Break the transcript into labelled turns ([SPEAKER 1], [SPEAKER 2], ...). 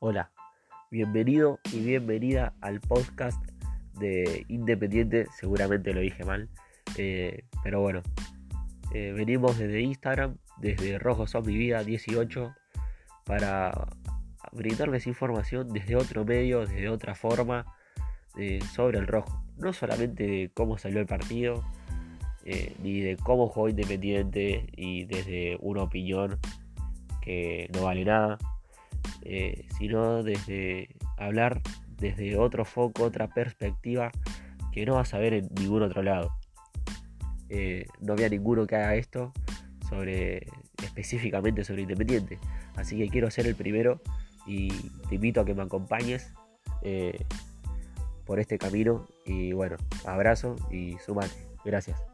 [SPEAKER 1] Hola, bienvenido y bienvenida al podcast de Independiente, seguramente lo dije mal, eh, pero bueno, eh, venimos desde Instagram, desde Rojo Son Mi Vida 18, para brindarles información desde otro medio, desde otra forma, eh, sobre el rojo. No solamente de cómo salió el partido, ni de cómo jugó Independiente y desde una opinión que no vale nada, eh, sino desde hablar desde otro foco, otra perspectiva que no vas a ver en ningún otro lado. Eh, no había ninguno que haga esto sobre específicamente sobre Independiente. Así que quiero ser el primero y te invito a que me acompañes eh, por este camino. Y bueno, abrazo y sumate. Gracias.